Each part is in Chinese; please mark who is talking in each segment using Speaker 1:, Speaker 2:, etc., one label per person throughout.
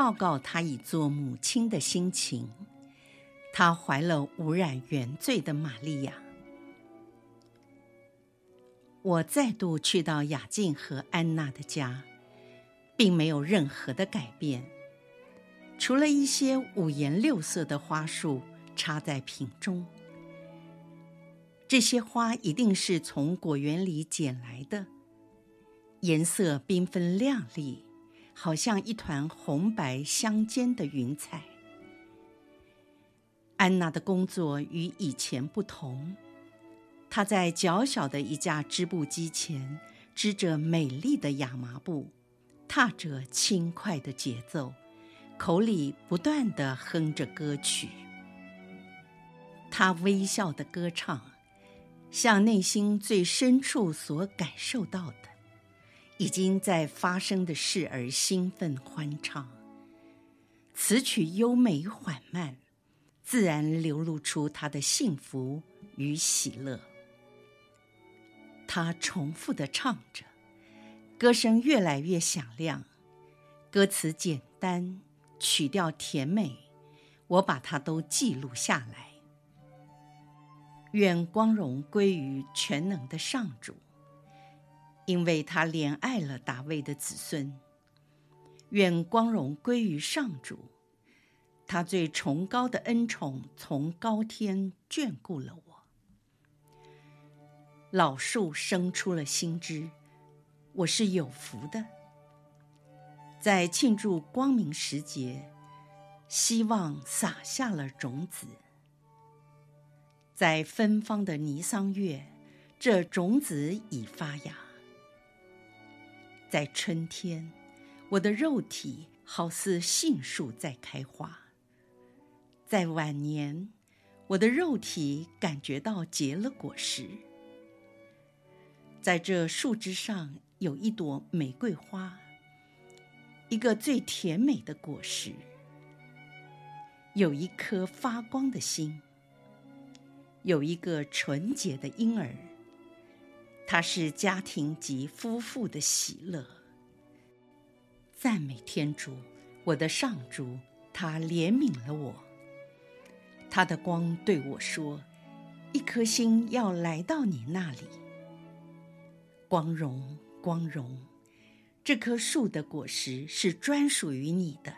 Speaker 1: 报告她已做母亲的心情。她怀了无染原罪的玛利亚。我再度去到雅静和安娜的家，并没有任何的改变，除了一些五颜六色的花束插在瓶中。这些花一定是从果园里捡来的，颜色缤纷亮丽。好像一团红白相间的云彩。安娜的工作与以前不同，她在较小的一架织布机前织着美丽的亚麻布，踏着轻快的节奏，口里不断地哼着歌曲。她微笑的歌唱，像内心最深处所感受到的。已经在发生的事而兴奋欢唱，词曲优美缓慢，自然流露出他的幸福与喜乐。他重复地唱着，歌声越来越响亮，歌词简单，曲调甜美，我把它都记录下来。愿光荣归于全能的上主。因为他怜爱了大卫的子孙，愿光荣归于上主。他最崇高的恩宠从高天眷顾了我。老树生出了新枝，我是有福的。在庆祝光明时节，希望撒下了种子。在芬芳的尼桑月，这种子已发芽。在春天，我的肉体好似杏树在开花；在晚年，我的肉体感觉到结了果实。在这树枝上有一朵玫瑰花，一个最甜美的果实，有一颗发光的心，有一个纯洁的婴儿。他是家庭及夫妇的喜乐。赞美天主，我的上主，他怜悯了我。他的光对我说：“一颗心要来到你那里。”光荣，光荣，这棵树的果实是专属于你的。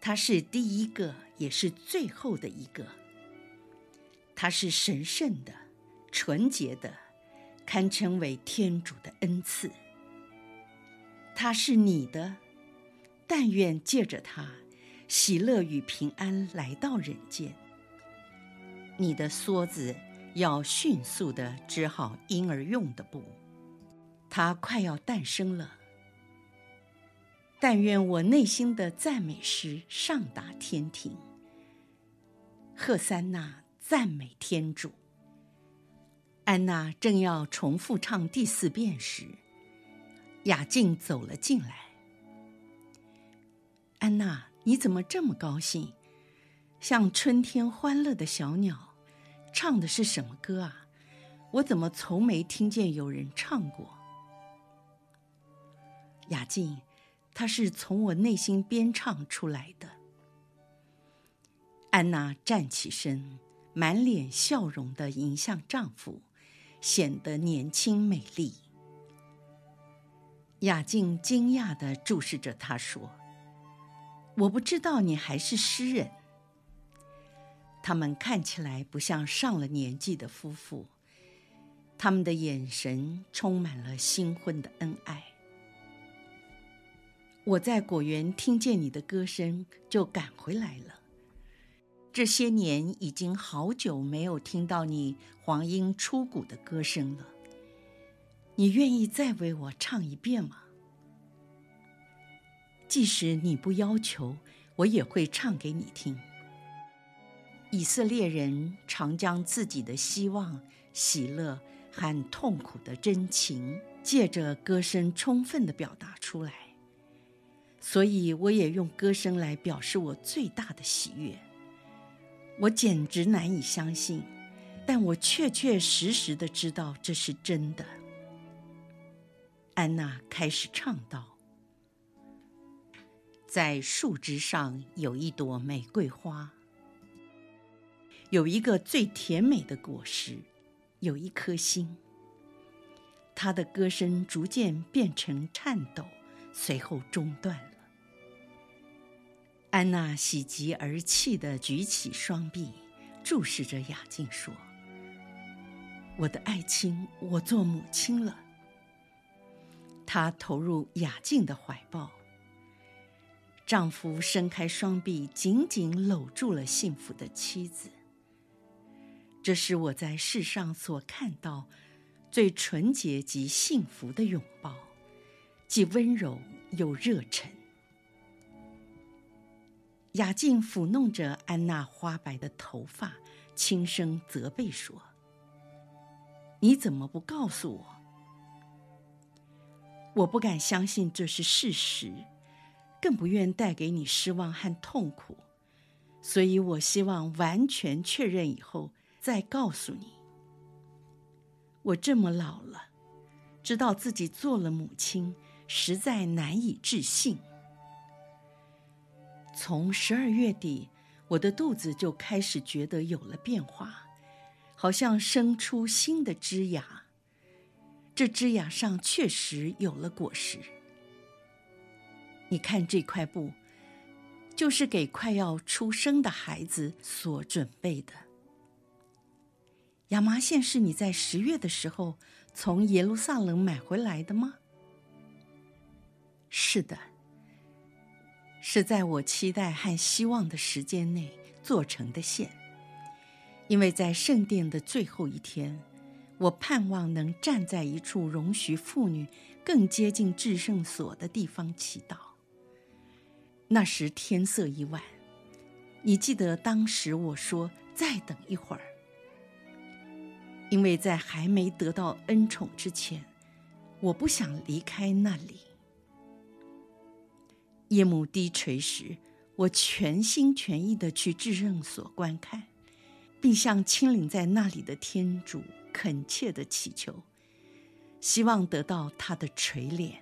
Speaker 1: 它是第一个，也是最后的一个。它是神圣的，纯洁的。堪称为天主的恩赐，他是你的，但愿借着他，喜乐与平安来到人间。你的梭子要迅速地织好婴儿用的布，他快要诞生了。但愿我内心的赞美诗上达天庭，赫珊那赞美天主。安娜正要重复唱第四遍时，雅静走了进来。安娜，你怎么这么高兴？像春天欢乐的小鸟，唱的是什么歌啊？我怎么从没听见有人唱过？雅静，它是从我内心编唱出来的。安娜站起身，满脸笑容地迎向丈夫。显得年轻美丽。雅静惊讶地注视着他，说：“我不知道你还是诗人。”他们看起来不像上了年纪的夫妇，他们的眼神充满了新婚的恩爱。我在果园听见你的歌声，就赶回来了。这些年已经好久没有听到你黄莺出谷的歌声了。你愿意再为我唱一遍吗？即使你不要求，我也会唱给你听。以色列人常将自己的希望、喜乐和痛苦的真情，借着歌声充分地表达出来。所以，我也用歌声来表示我最大的喜悦。我简直难以相信，但我确确实实地知道这是真的。安娜开始唱道：“在树枝上有一朵玫瑰花。”有一个最甜美的果实，有一颗心。他的歌声逐渐变成颤抖，随后中断了。安娜喜极而泣地举起双臂，注视着雅静说：“我的爱卿，我做母亲了。”她投入雅静的怀抱，丈夫伸开双臂，紧紧搂住了幸福的妻子。这是我在世上所看到最纯洁及幸福的拥抱，既温柔又热忱。雅静抚弄着安娜花白的头发，轻声责备说：“你怎么不告诉我？我不敢相信这是事实，更不愿带给你失望和痛苦，所以我希望完全确认以后。”再告诉你，我这么老了，知道自己做了母亲，实在难以置信。从十二月底，我的肚子就开始觉得有了变化，好像生出新的枝芽。这枝芽上确实有了果实。你看这块布，就是给快要出生的孩子所准备的。亚麻线是你在十月的时候从耶路撒冷买回来的吗？是的，是在我期待和希望的时间内做成的线，因为在圣殿的最后一天，我盼望能站在一处容许妇女更接近至圣所的地方祈祷。那时天色已晚，你记得当时我说再等一会儿。因为在还没得到恩宠之前，我不想离开那里。夜幕低垂时，我全心全意地去至圣所观看，并向亲临在那里的天主恳切地祈求，希望得到他的垂怜。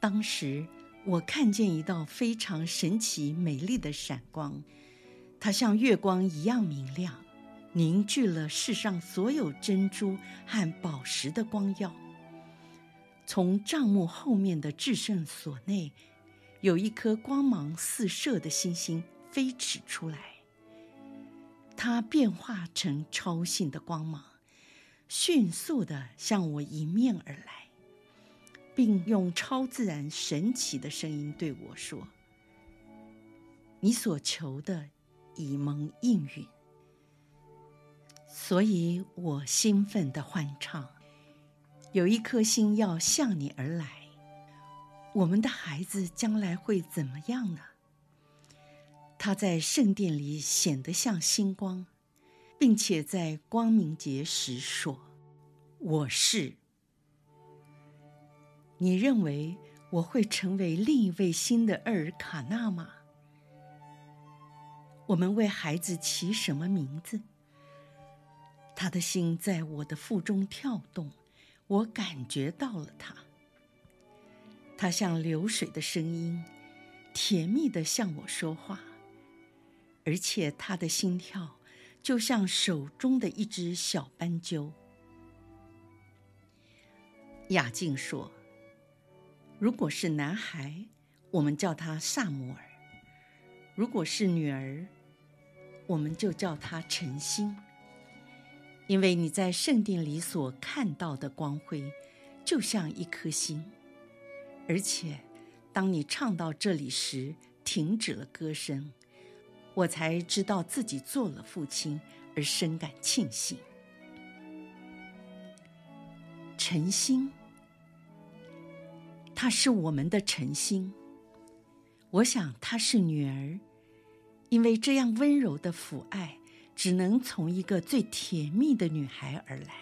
Speaker 1: 当时我看见一道非常神奇美丽的闪光，它像月光一样明亮。凝聚了世上所有珍珠和宝石的光耀。从帐幕后面的至圣所内，有一颗光芒四射的星星飞驰出来。它变化成超性的光芒，迅速地向我迎面而来，并用超自然神奇的声音对我说：“你所求的已蒙应允。”所以我兴奋地欢唱，有一颗心要向你而来。我们的孩子将来会怎么样呢？他在圣殿里显得像星光，并且在光明节时说：“我是。”你认为我会成为另一位新的厄尔卡纳吗？我们为孩子起什么名字？他的心在我的腹中跳动，我感觉到了他。他像流水的声音，甜蜜的向我说话，而且他的心跳就像手中的一只小斑鸠。雅静说：“如果是男孩，我们叫他撒母耳；如果是女儿，我们就叫他晨星。”因为你在圣殿里所看到的光辉，就像一颗星，而且，当你唱到这里时，停止了歌声，我才知道自己做了父亲，而深感庆幸。晨星，他是我们的晨星。我想他是女儿，因为这样温柔的抚爱，只能从一个最甜蜜的女孩而来。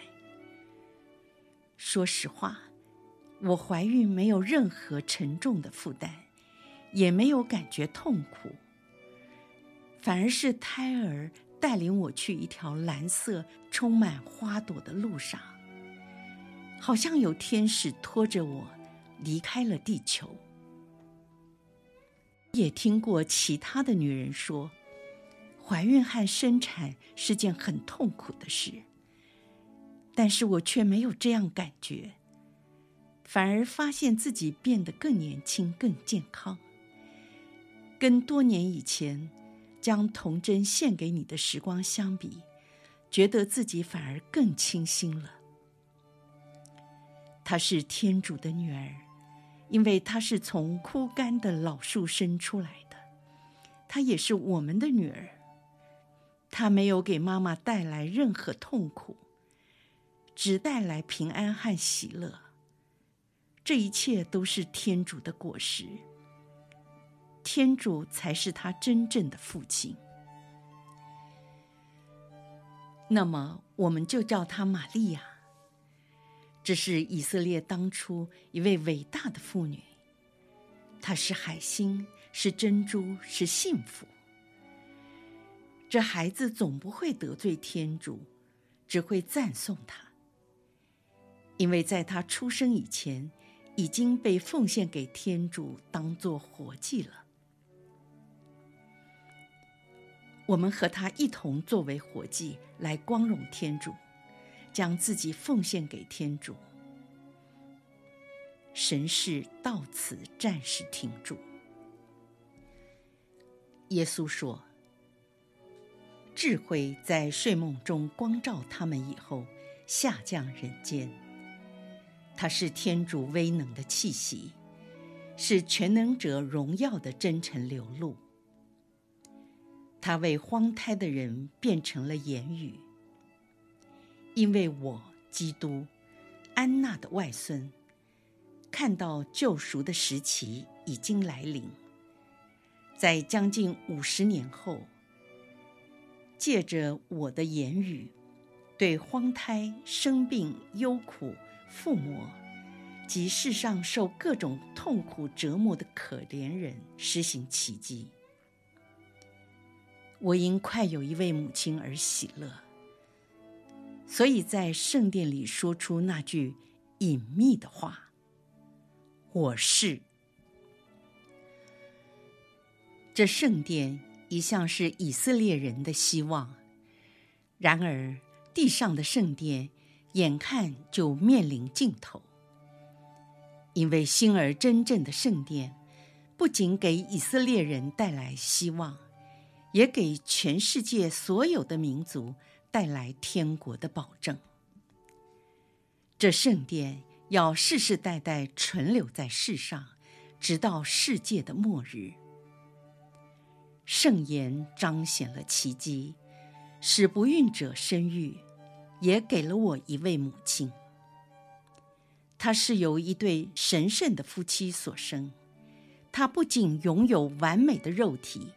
Speaker 1: 说实话，我怀孕没有任何沉重的负担，也没有感觉痛苦，反而是胎儿带领我去一条蓝色、充满花朵的路上。好像有天使拖着我离开了地球。也听过其他的女人说，怀孕和生产是件很痛苦的事，但是我却没有这样感觉，反而发现自己变得更年轻、更健康，跟多年以前将童真献给你的时光相比，觉得自己反而更清新了。她是天主的女儿，因为她是从枯干的老树生出来的。她也是我们的女儿。他没有给妈妈带来任何痛苦，只带来平安和喜乐。这一切都是天主的果实。天主才是他真正的父亲。那么，我们就叫她玛利亚。这是以色列当初一位伟大的妇女，她是海星，是珍珠，是幸福。这孩子总不会得罪天主，只会赞颂他，因为在他出生以前，已经被奉献给天主当做活祭了。我们和他一同作为活祭来光荣天主。将自己奉献给天主。神事到此暂时停住。耶稣说：“智慧在睡梦中光照他们以后，下降人间。他是天主威能的气息，是全能者荣耀的真诚流露。他为荒胎的人变成了言语。”因为我基督，安娜的外孙，看到救赎的时期已经来临，在将近五十年后，借着我的言语，对荒胎、生病、忧苦、附魔及世上受各种痛苦折磨的可怜人施行奇迹。我因快有一位母亲而喜乐。所以在圣殿里说出那句隐秘的话：“我是。”这圣殿一向是以色列人的希望，然而地上的圣殿眼看就面临尽头，因为新而真正的圣殿不仅给以色列人带来希望，也给全世界所有的民族。带来天国的保证。这圣殿要世世代代存留在世上，直到世界的末日。圣言彰显了奇迹，使不孕者生育，也给了我一位母亲。她是由一对神圣的夫妻所生，她不仅拥有完美的肉体，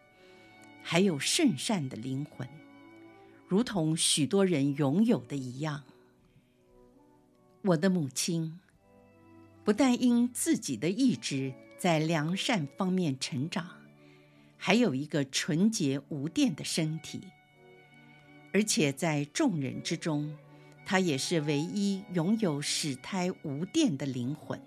Speaker 1: 还有圣善的灵魂。如同许多人拥有的一样，我的母亲不但因自己的意志在良善方面成长，还有一个纯洁无玷的身体，而且在众人之中，她也是唯一拥有始胎无玷的灵魂。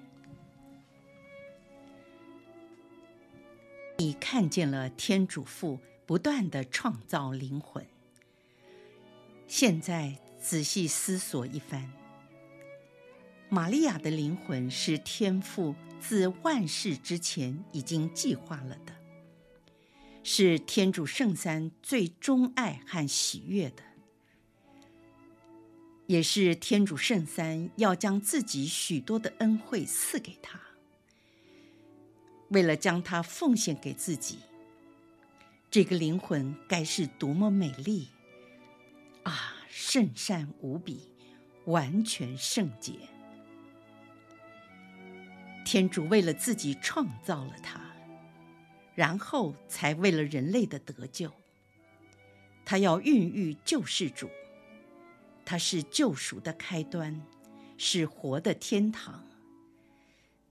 Speaker 1: 你看见了天主父不断地创造灵魂。现在仔细思索一番，玛利亚的灵魂是天父自万世之前已经计划了的，是天主圣三最钟爱和喜悦的，也是天主圣三要将自己许多的恩惠赐给他，为了将他奉献给自己，这个灵魂该是多么美丽！啊，圣善无比，完全圣洁。天主为了自己创造了他，然后才为了人类的得救。他要孕育救世主，他是救赎的开端，是活的天堂。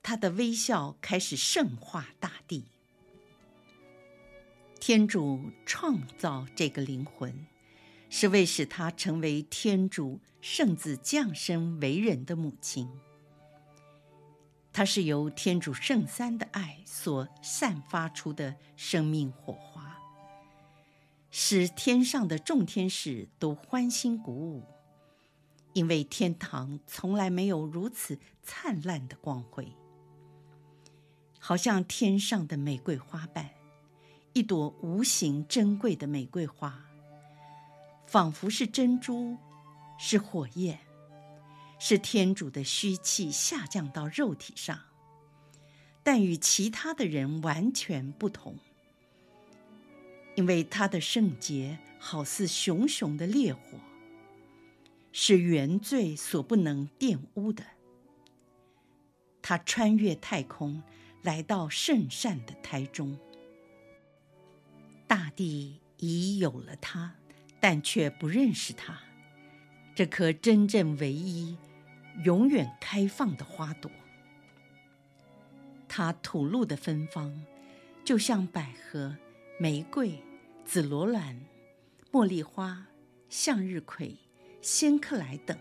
Speaker 1: 他的微笑开始圣化大地。天主创造这个灵魂，是为使他成为天主圣子降生为人的母亲。它是由天主圣三的爱所散发出的生命火花。使天上的众天使都欢欣鼓舞，因为天堂从来没有如此灿烂的光辉，好像天上的玫瑰花瓣，一朵无形珍贵的玫瑰花，仿佛是珍珠，是火焰，是天主的虚气下降到肉体上，但与其他的人完全不同。因为他的圣洁好似熊熊的烈火，是原罪所不能玷污的。他穿越太空，来到圣善的胎中。大地已有了他，但却不认识他。这颗真正唯一、永远开放的花朵，它吐露的芬芳，就像百合。玫瑰、紫罗兰、茉莉花、向日葵、仙客来等，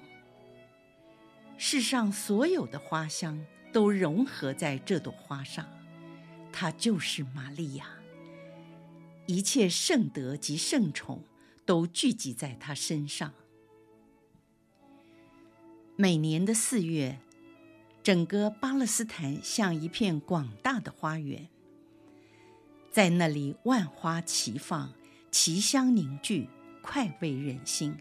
Speaker 1: 世上所有的花香都融合在这朵花上。它就是玛利亚，一切圣德及圣宠都聚集在她身上。每年的四月，整个巴勒斯坦像一片广大的花园。在那里，万花齐放，奇香凝聚，快慰人心。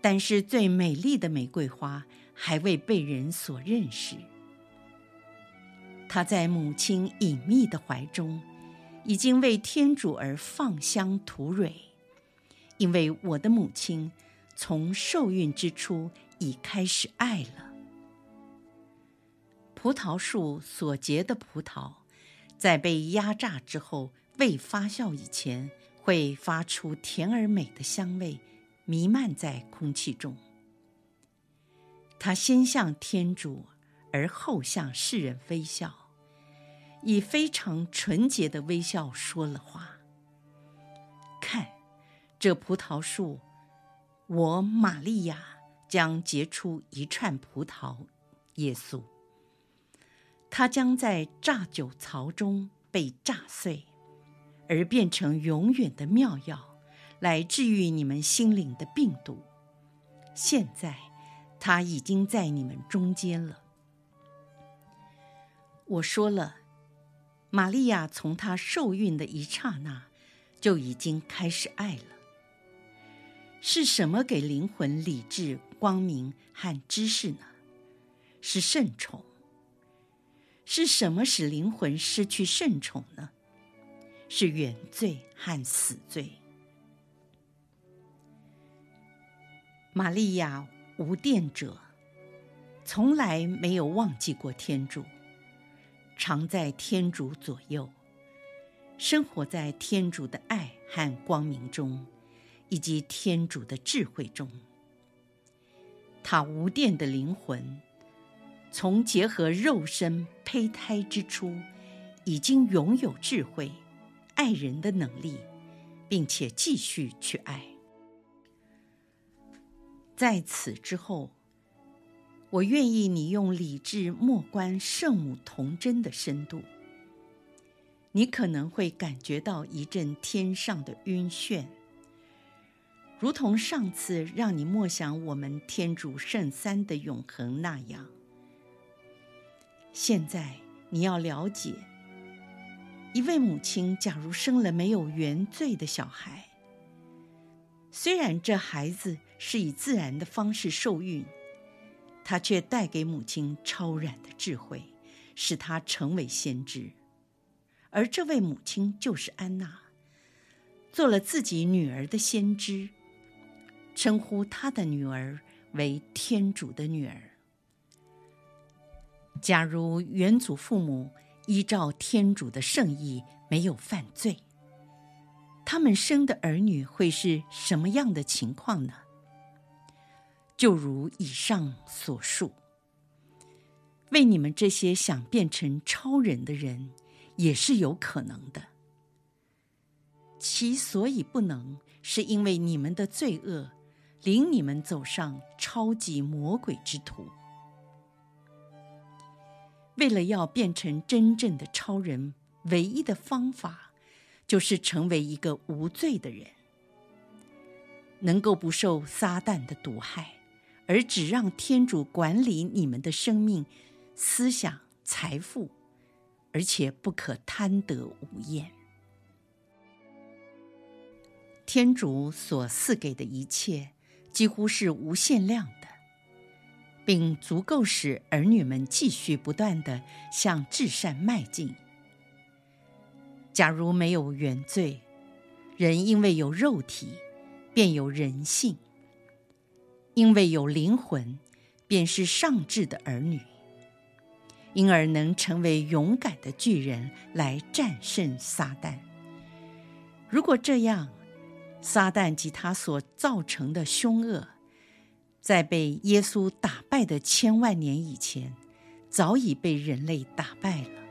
Speaker 1: 但是，最美丽的玫瑰花还未被人所认识。她在母亲隐秘的怀中，已经为天主而放香吐蕊，因为我的母亲从受孕之初已开始爱了。葡萄树所结的葡萄。在被压榨之后，未发酵以前，会发出甜而美的香味，弥漫在空气中。他先向天主，而后向世人微笑，以非常纯洁的微笑说了话。看，这葡萄树，我玛利亚将结出一串葡萄，耶稣。它将在榨酒槽中被榨碎，而变成永远的妙药，来治愈你们心灵的病毒。现在，它已经在你们中间了。我说了，玛利亚从她受孕的一刹那，就已经开始爱了。是什么给灵魂理智、光明和知识呢？是圣宠。是什么使灵魂失去圣宠呢？是原罪和死罪。玛利亚无玷者，从来没有忘记过天主，常在天主左右，生活在天主的爱和光明中，以及天主的智慧中。他无玷的灵魂。从结合肉身胚胎之初，已经拥有智慧、爱人的能力，并且继续去爱。在此之后，我愿意你用理智默观圣母童真的深度，你可能会感觉到一阵天上的晕眩，如同上次让你默想我们天主圣三的永恒那样。现在你要了解，一位母亲假如生了没有原罪的小孩，虽然这孩子是以自然的方式受孕，她却带给母亲超然的智慧，使她成为先知。而这位母亲就是安娜，做了自己女儿的先知，称呼他的女儿为天主的女儿。假如原祖父母依照天主的圣意没有犯罪，他们生的儿女会是什么样的情况呢？就如以上所述，为你们这些想变成超人的人，也是有可能的。其所以不能，是因为你们的罪恶，领你们走上超级魔鬼之途。为了要变成真正的超人，唯一的方法，就是成为一个无罪的人，能够不受撒旦的毒害，而只让天主管理你们的生命、思想、财富，而且不可贪得无厌。天主所赐给的一切，几乎是无限量的，并足够使儿女们继续不断地向至善迈进。假如没有原罪，人因为有肉体，便有人性；因为有灵魂，便是上智的儿女，因而能成为勇敢的巨人来战胜撒旦。如果这样，撒旦及他所造成的凶恶，在被耶稣打败的千万年以前，早已被人类打败了。